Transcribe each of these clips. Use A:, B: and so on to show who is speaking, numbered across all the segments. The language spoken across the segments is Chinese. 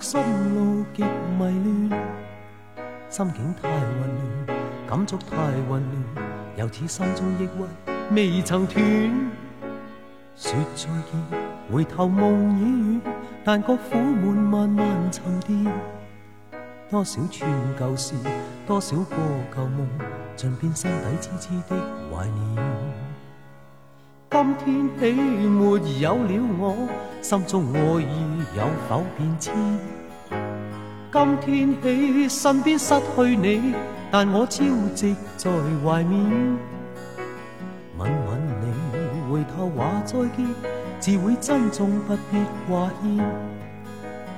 A: 心路极迷乱，心境太混乱，感触太混乱，又似心中抑郁未曾断。说再见，回头梦已远，但觉苦闷慢慢沉淀。多少串旧事，多少个旧梦，尽变心底痴痴的怀念。今天起没有了我，心中爱意有否变迁？今天起身边失去你，但我朝夕在怀缅。吻吻你，回头话再见，自会珍重不必挂牵。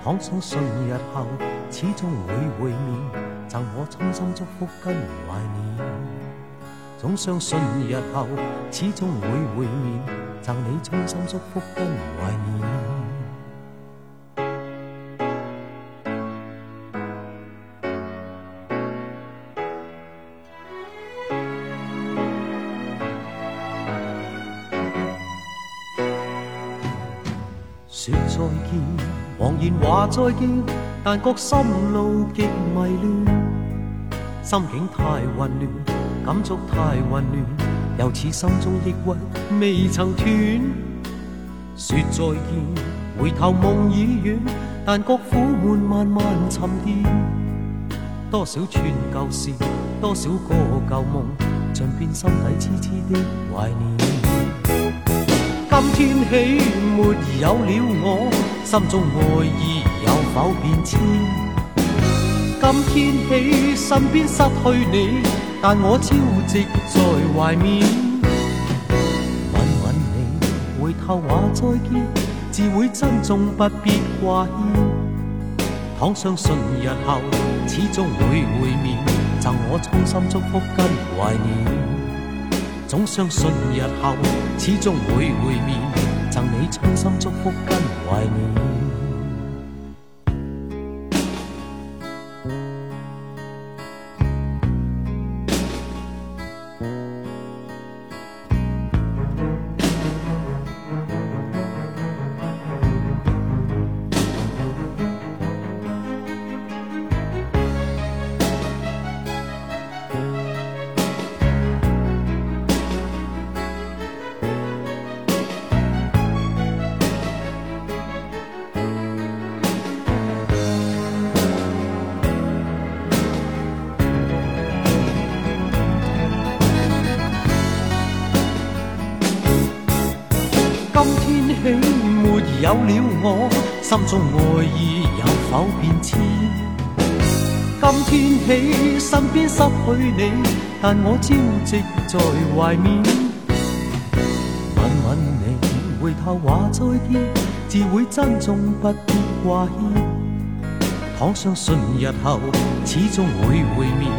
A: 倘相信日后始终会会面，赠我衷心祝福跟怀念。总相信日后始终会会面，赠你衷心祝福跟怀念。话再见，但觉心路极迷乱，心境太混乱。感触太混乱，又似心中抑郁未曾断。说再见，回头梦已远，但觉苦闷慢慢沉淀。多少串旧事，多少个旧梦，像变心底痴痴的怀念。今天起没有了我，心中爱意有否变迁？今天起身边失去你。但我朝夕在怀缅，吻吻你，回头话再见，自会珍重不必挂牵。倘相信日后始终会会面，赠我衷心祝福跟怀念。总相信日后始终会会面，赠你衷心祝福跟怀念。有了我，心中爱意有否变迁？今天起身边失去你，但我朝夕在怀缅。吻吻你，回头话再见，自会珍重不必挂牵。倘相信日后始终会会面，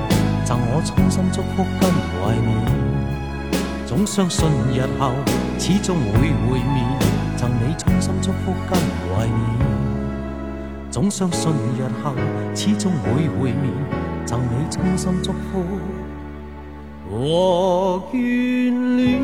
A: 赠我衷心祝福跟怀念。总相信日后始终会会面。赠你衷心祝福跟怀念，总相信日后始终会会面，赠你衷心祝福和眷恋。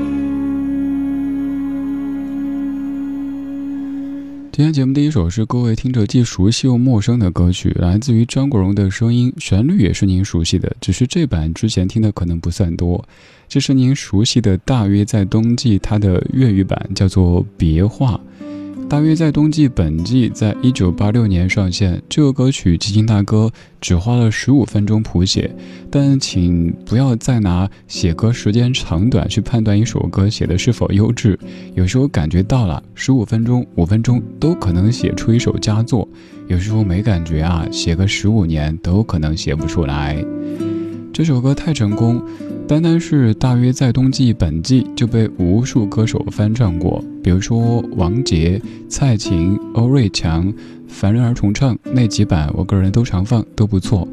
B: 今天节目第一首是各位听着既熟悉又陌生的歌曲，来自于张国荣的声音，旋律也是您熟悉的，只是这版之前听的可能不算多。这是您熟悉的《大约在冬季》，它的粤语版叫做《别话》。大约在冬季本季，在一九八六年上线。这个歌曲基金大哥只花了十五分钟谱写，但请不要再拿写歌时间长短去判断一首歌写的是否优质。有时候感觉到了，十五分钟、五分钟都可能写出一首佳作；有时候没感觉啊，写个十五年都可能写不出来。这首歌太成功。单单是大约在冬季本季就被无数歌手翻唱过，比如说王杰、蔡琴、欧瑞强、凡人儿重唱那几版，我个人都常放，都不错。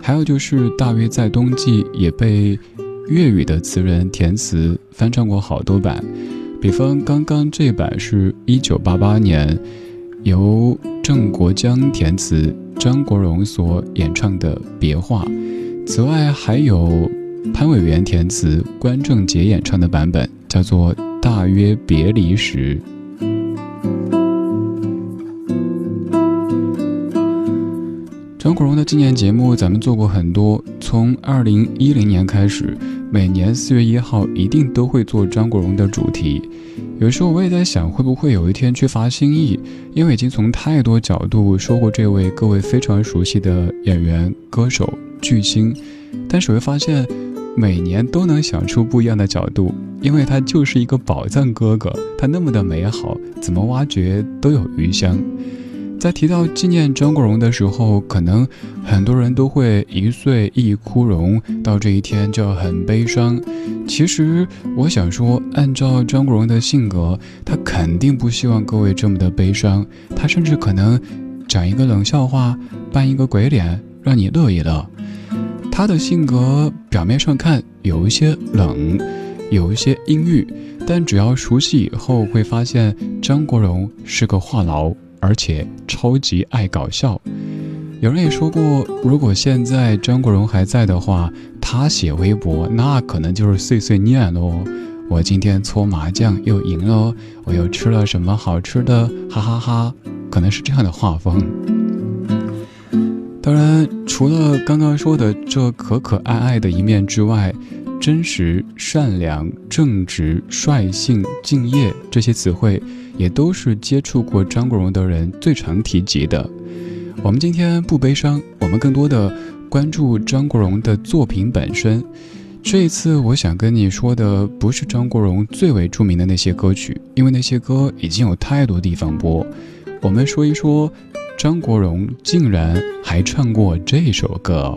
B: 还有就是大约在冬季也被粤语的词人填词翻唱过好多版，比方刚刚这版是一九八八年由郑国江填词，张国荣所演唱的《别话》，此外还有。潘伟元填词，关正杰演唱的版本叫做《大约别离时》。张国荣的纪念节目咱们做过很多，从二零一零年开始，每年四月一号一定都会做张国荣的主题。有时候我也在想，会不会有一天缺乏新意？因为已经从太多角度说过这位各位非常熟悉的演员、歌手、巨星，但是会发现。每年都能想出不一样的角度，因为他就是一个宝藏哥哥，他那么的美好，怎么挖掘都有余香。在提到纪念张国荣的时候，可能很多人都会一岁一枯荣，到这一天就很悲伤。其实我想说，按照张国荣的性格，他肯定不希望各位这么的悲伤，他甚至可能讲一个冷笑话，扮一个鬼脸，让你乐一乐。他的性格表面上看有一些冷，有一些阴郁，但只要熟悉以后，会发现张国荣是个话痨，而且超级爱搞笑。有人也说过，如果现在张国荣还在的话，他写微博那可能就是碎碎念喽。我今天搓麻将又赢了，我又吃了什么好吃的，哈哈哈，可能是这样的画风。当然，除了刚刚说的这可可爱爱的一面之外，真实、善良、正直、率性、敬业这些词汇，也都是接触过张国荣的人最常提及的。我们今天不悲伤，我们更多的关注张国荣的作品本身。这一次，我想跟你说的不是张国荣最为著名的那些歌曲，因为那些歌已经有太多地方播。我们说一说。张国荣竟然还唱过这首歌。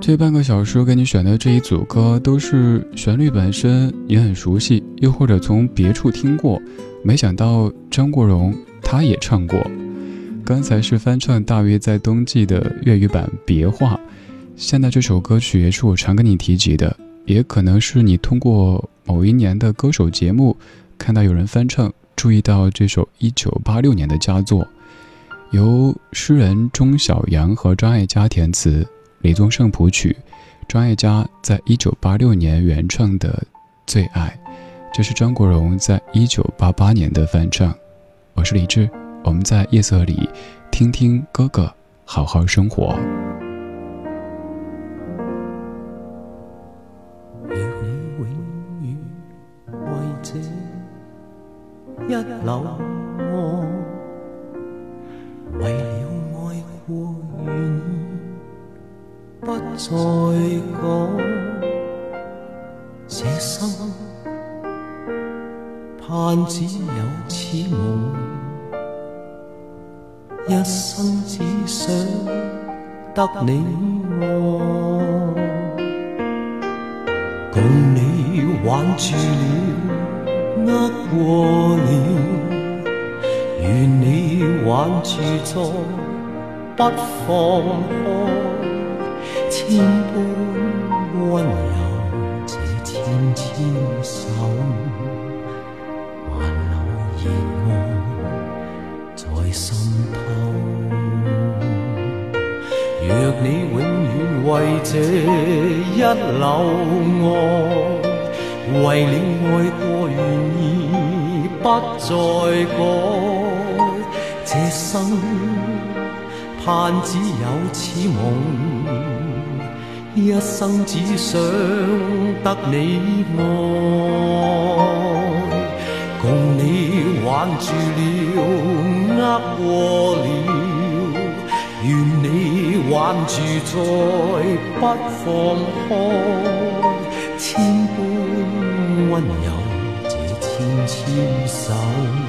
B: 这半个小时给你选的这一组歌，都是旋律本身也很熟悉，又或者从别处听过。没想到张国荣他也唱过。刚才是翻唱大约在冬季的粤语版《别话》，现在这首歌曲也是我常跟你提及的，也可能是你通过某一年的歌手节目看到有人翻唱。注意到这首一九八六年的佳作，由诗人钟晓阳和张艾嘉填词，李宗盛谱曲，张艾嘉在一九八六年原创的《最爱》，这是张国荣在一九八八年的翻唱。我是李志，我们在夜色里听听哥哥好好生活。
A: 一缕爱，为了爱过，愿不再讲。这心盼只有此梦，一生只想得你爱，共你挽住了。握过了，愿你挽住再不放开，千般温柔这千千手，还留热爱在心头。若你永远为这一缕爱，为了爱过愿。不再改，这生盼只有此梦，一生只想得你爱，共你。挽住了，握过了，愿你挽住再不放开，千般温柔牵手。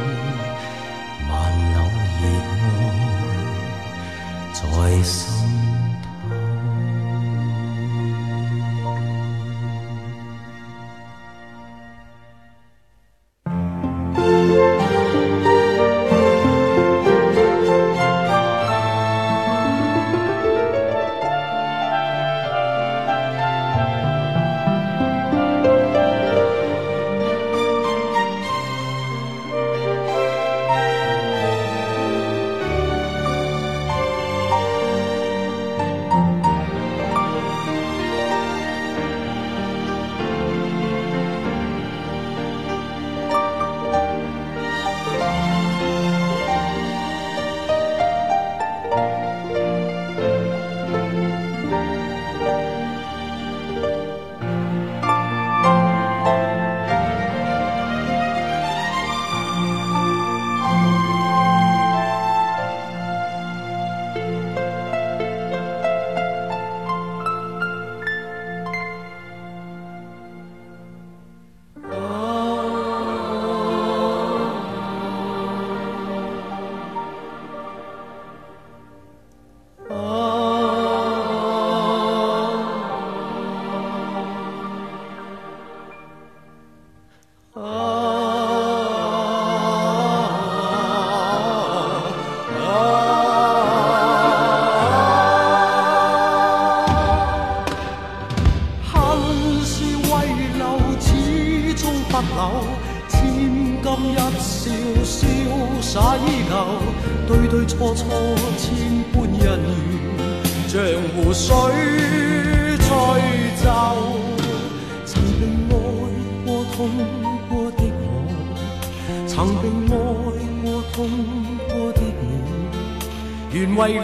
A: 原为了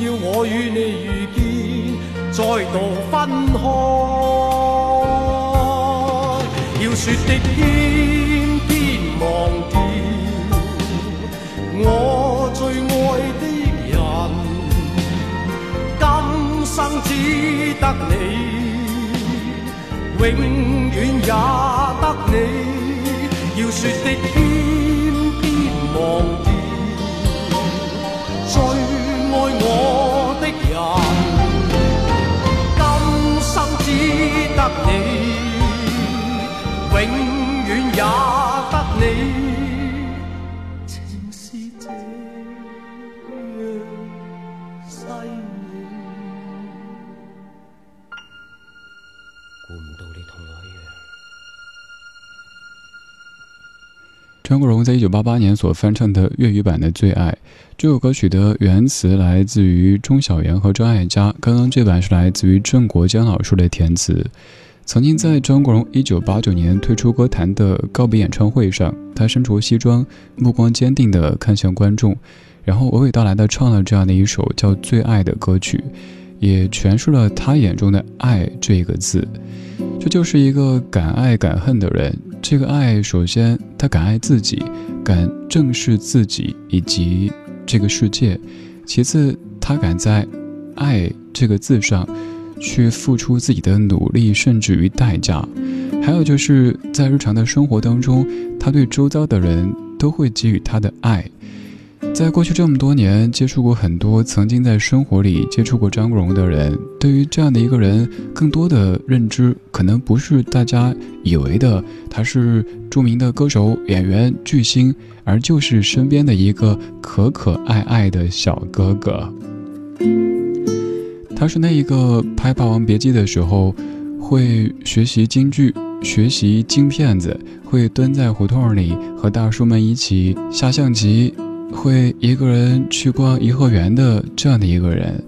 A: 要我与你遇
C: 见再度分开要说的偏偏忘掉我最爱的
A: 人今生只得你永远也得你要说
C: 的偏偏忘掉。人，今生只得你，永远也得你情是这样。
B: 张国荣在一九八八年所翻唱的粤语版的《最爱》这首歌曲的原词来自于钟晓媛和张艾嘉，刚刚这版是来自于郑国江老师的填词。曾经在张国荣一九八九年退出歌坛的告别演唱会上，他身着西装，目光坚定地看向观众，然后娓娓道来的唱了这样的一首叫《最爱》的歌曲，也诠释了他眼中的爱这个字。这就是一个敢爱敢恨的人。这个爱，首先他敢爱自己，敢正视自己以及这个世界；其次，他敢在“爱”这个字上去付出自己的努力，甚至于代价。还有就是在日常的生活当中，他对周遭的人都会给予他的爱。在过去这么多年，接触过很多曾经在生活里接触过张国荣的人，对于这样的一个人，更多的认知可能不是大家以为的他是著名的歌手、演员、巨星，而就是身边的一个可可爱爱的小哥哥。他是那一个拍《霸王别姬》的时候，会学习京剧、学习京片子，会蹲在胡同里和大叔们一起下象棋。会一个人去逛颐和园的这样的一个人，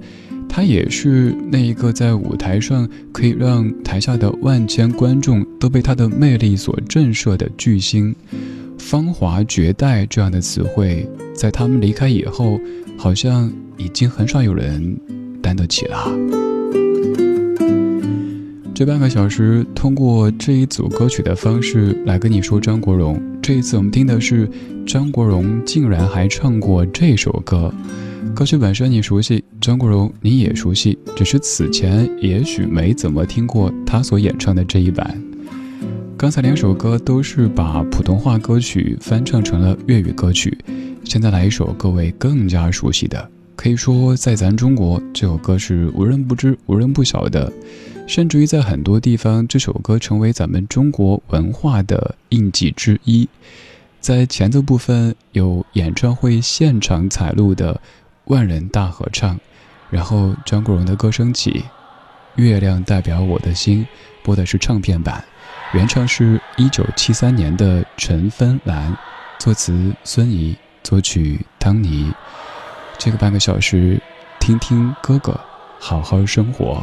B: 他也是那一个在舞台上可以让台下的万千观众都被他的魅力所震慑的巨星。芳华绝代这样的词汇，在他们离开以后，好像已经很少有人担得起了。这半个小时，通过这一组歌曲的方式来跟你说张国荣。这一次我们听的是张国荣竟然还唱过这首歌。歌曲本身你熟悉，张国荣你也熟悉，只是此前也许没怎么听过他所演唱的这一版。刚才两首歌都是把普通话歌曲翻唱成了粤语歌曲，现在来一首各位更加熟悉的，可以说在咱中国这首歌是无人不知、无人不晓的，甚至于在很多地方，这首歌成为咱们中国文化的印记之一。在前奏部分有演唱会现场采录的万人大合唱，然后张国荣的歌声起，《月亮代表我的心》播的是唱片版。原唱是一九七三年的陈芬兰，作词孙怡，作曲汤尼。这个半个小时，听听哥哥，好好生活。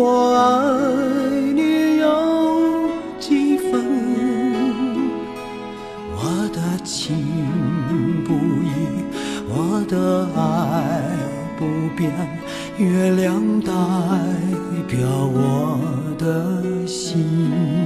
A: 我爱你有几分？我的情不移，我的爱。不变，月亮代表我的心，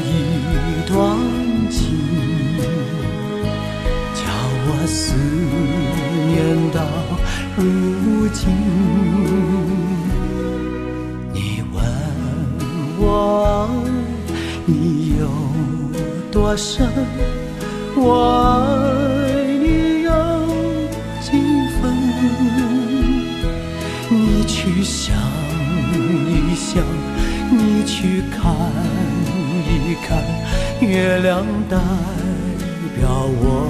A: 一段情，叫我思。念到如今，你问我爱你有多深，我爱你有几分？你去想一想，你去看看，月亮代表我。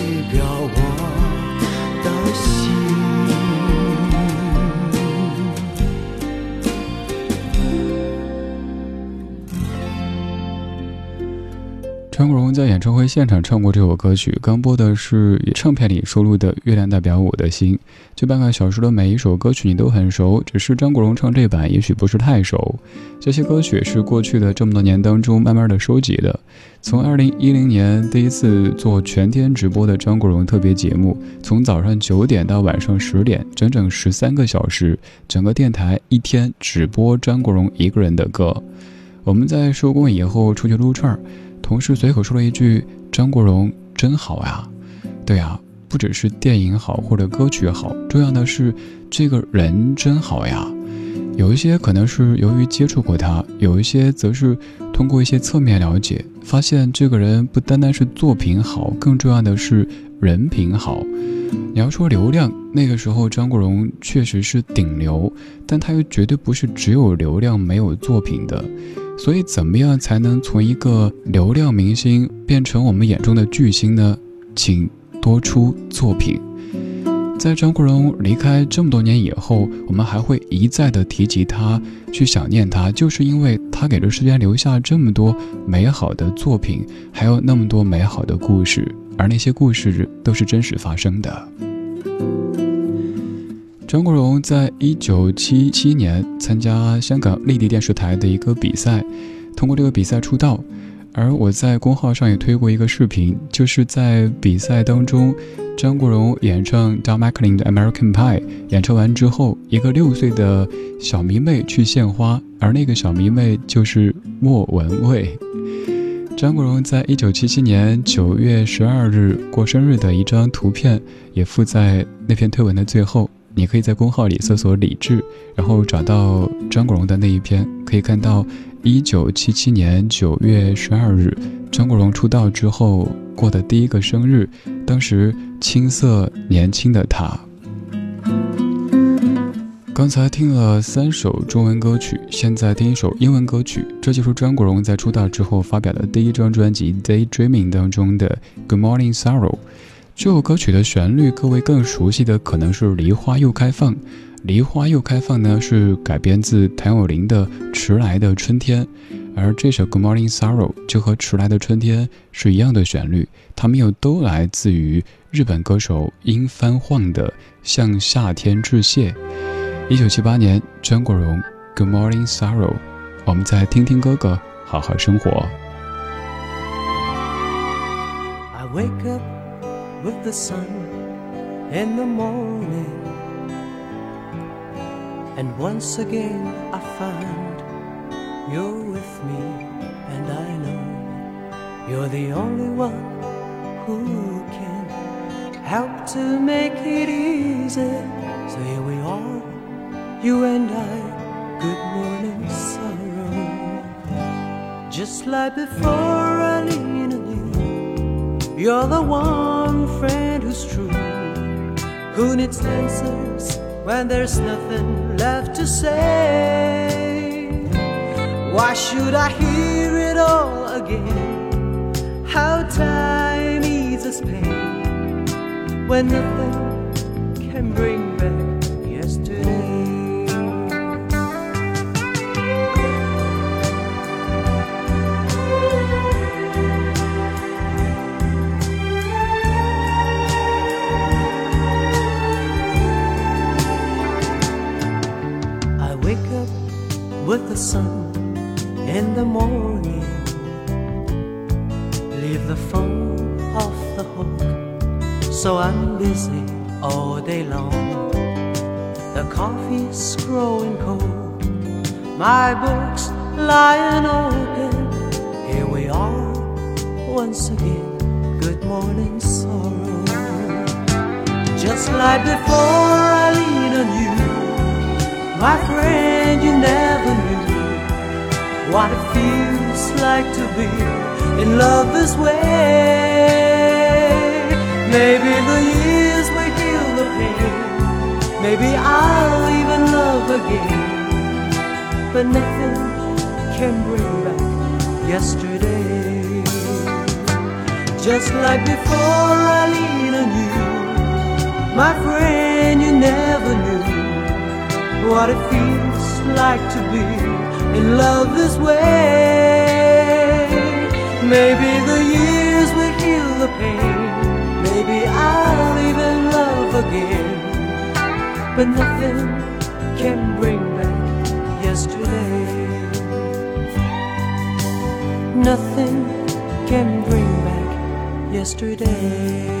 A: 要我。
B: 张国荣在演唱会现场唱过这首歌曲，刚播的是唱片里收录的《月亮代表我的心》。这半个小时的每一首歌曲你都很熟，只是张国荣唱这版也许不是太熟。这些歌曲是过去的这么多年当中慢慢的收集的。从二零一零年第一次做全天直播的张国荣特别节目，从早上九点到晚上十点，整整十三个小时，整个电台一天只播张国荣一个人的歌。我们在收工以后出去撸串儿。同事随口说了一句：“张国荣真好呀。”对呀，不只是电影好或者歌曲好，重要的是这个人真好呀。有一些可能是由于接触过他，有一些则是通过一些侧面了解，发现这个人不单单是作品好，更重要的是人品好。你要说流量，那个时候张国荣确实是顶流，但他又绝对不是只有流量没有作品的。所以，怎么样才能从一个流量明星变成我们眼中的巨星呢？请多出作品。在张国荣离开这么多年以后，我们还会一再的提及他，去想念他，就是因为他给这世间留下这么多美好的作品，还有那么多美好的故事，而那些故事都是真实发生的。张国荣在一九七七年参加香港丽的电视台的一个比赛，通过这个比赛出道。而我在公号上也推过一个视频，就是在比赛当中，张国荣演唱 Don McLean 的 American Pie，演唱完之后，一个六岁的小迷妹去献花，而那个小迷妹就是莫文蔚。张国荣在一九七七年九月十二日过生日的一张图片，也附在那篇推文的最后。你可以在公号里搜索李志，然后找到张国荣的那一篇，可以看到。一九七七年九月十二日，张国荣出道之后过的第一个生日，当时青涩年轻的他。刚才听了三首中文歌曲，现在听一首英文歌曲，这就是张国荣在出道之后发表的第一张专辑《Daydreaming》当中的《Good Morning Sorrow》。这首歌曲的旋律，各位更熟悉的可能是《梨花又开放》。梨花又开放呢，是改编自谭咏麟的《迟来的春天》，而这首《Good Morning Sorrow》就和《迟来的春天》是一样的旋律，它们又都来自于日本歌手樱番晃的《向夏天致谢》。一九七八年，张国荣《Good Morning Sorrow》，我们再听听哥哥，好好生活。
A: I wake up with the sun in the morning. And once again I find you're with me, and I know you're the only one who can help to make it easy. So here we are, you and I, good morning sorrow. Just like before I you, you're the one friend who's true, who needs answers when there's nothing left to say. Why should I hear it all again? How time eats us pain when nothing can bring with the sun in the morning. Leave the phone off the hook, so I'm busy all day long. The coffee's growing cold, my books lying open. Here we are once again. Good morning, sorrow. Just like before, I lean on you, my friend. You never what it feels like to be in love this way. Maybe the years will heal the pain. Maybe I'll even love again. But nothing can bring back yesterday. Just like before, I lean on you, my friend. You never knew what it feels like to be in love this way. Maybe the years will heal the pain. Maybe I'll even love again. But nothing can bring back yesterday. Nothing can bring back yesterday.